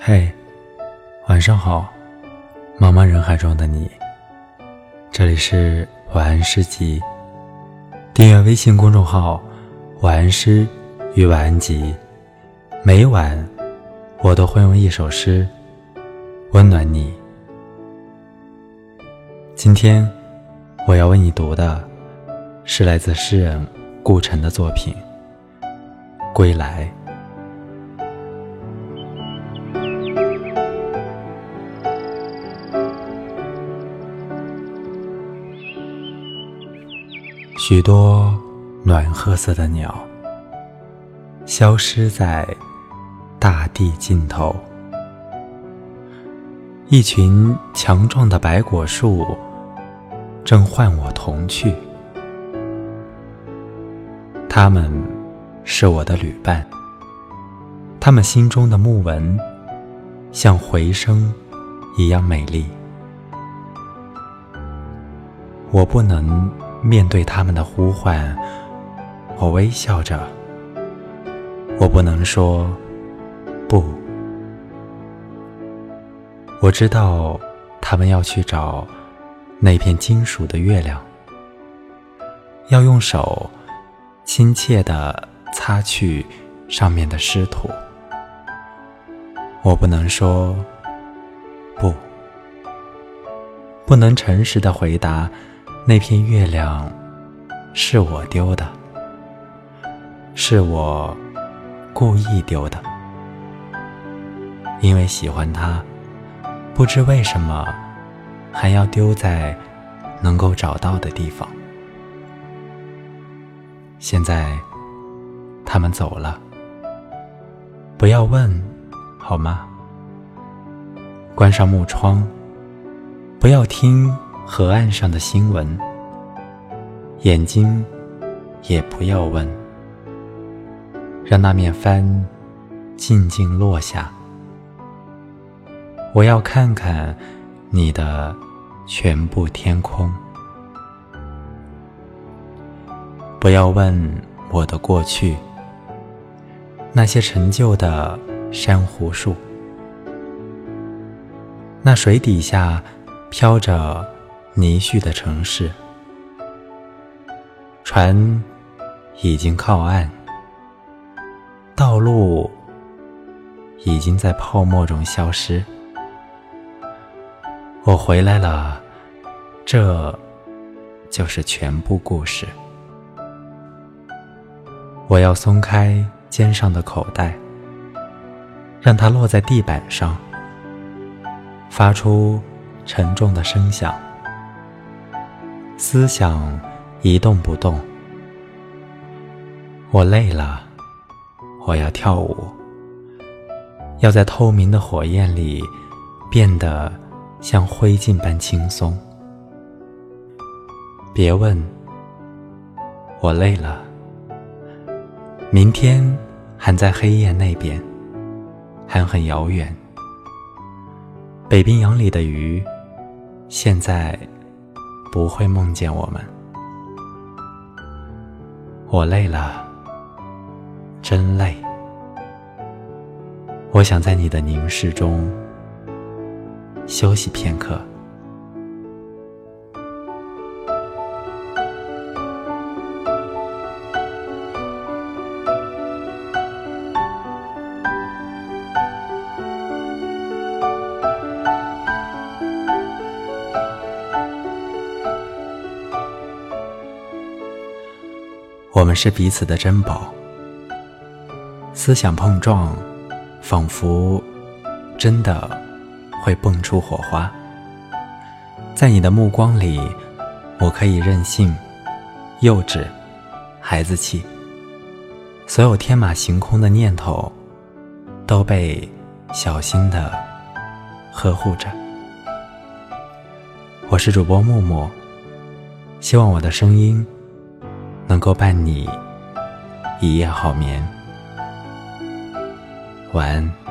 嘿，晚上好，茫茫人海中的你。这里是晚安诗集，订阅微信公众号“晚安诗与晚安集”，每晚我都会用一首诗温暖你。今天我要为你读的是来自诗人顾城的作品《归来》。许多暖褐色的鸟，消失在大地尽头。一群强壮的白果树，正唤我同去。他们是我的旅伴，他们心中的木纹，像回声一样美丽。我不能。面对他们的呼唤，我微笑着。我不能说不。我知道他们要去找那片金属的月亮，要用手亲切地擦去上面的湿土。我不能说不，不能诚实的回答。那片月亮是我丢的，是我故意丢的，因为喜欢它，不知为什么还要丢在能够找到的地方。现在他们走了，不要问，好吗？关上木窗，不要听。河岸上的新闻，眼睛也不要问，让那面帆静静落下。我要看看你的全部天空。不要问我的过去，那些陈旧的珊瑚树，那水底下飘着。泥絮的城市，船已经靠岸，道路已经在泡沫中消失。我回来了，这就是全部故事。我要松开肩上的口袋，让它落在地板上，发出沉重的声响。思想一动不动，我累了，我要跳舞，要在透明的火焰里变得像灰烬般轻松。别问，我累了，明天还在黑夜那边，还很遥远。北冰洋里的鱼，现在。不会梦见我们。我累了，真累。我想在你的凝视中休息片刻。我们是彼此的珍宝，思想碰撞，仿佛真的会蹦出火花。在你的目光里，我可以任性、幼稚、孩子气，所有天马行空的念头都被小心的呵护着。我是主播木木，希望我的声音。能够伴你一夜好眠，晚安。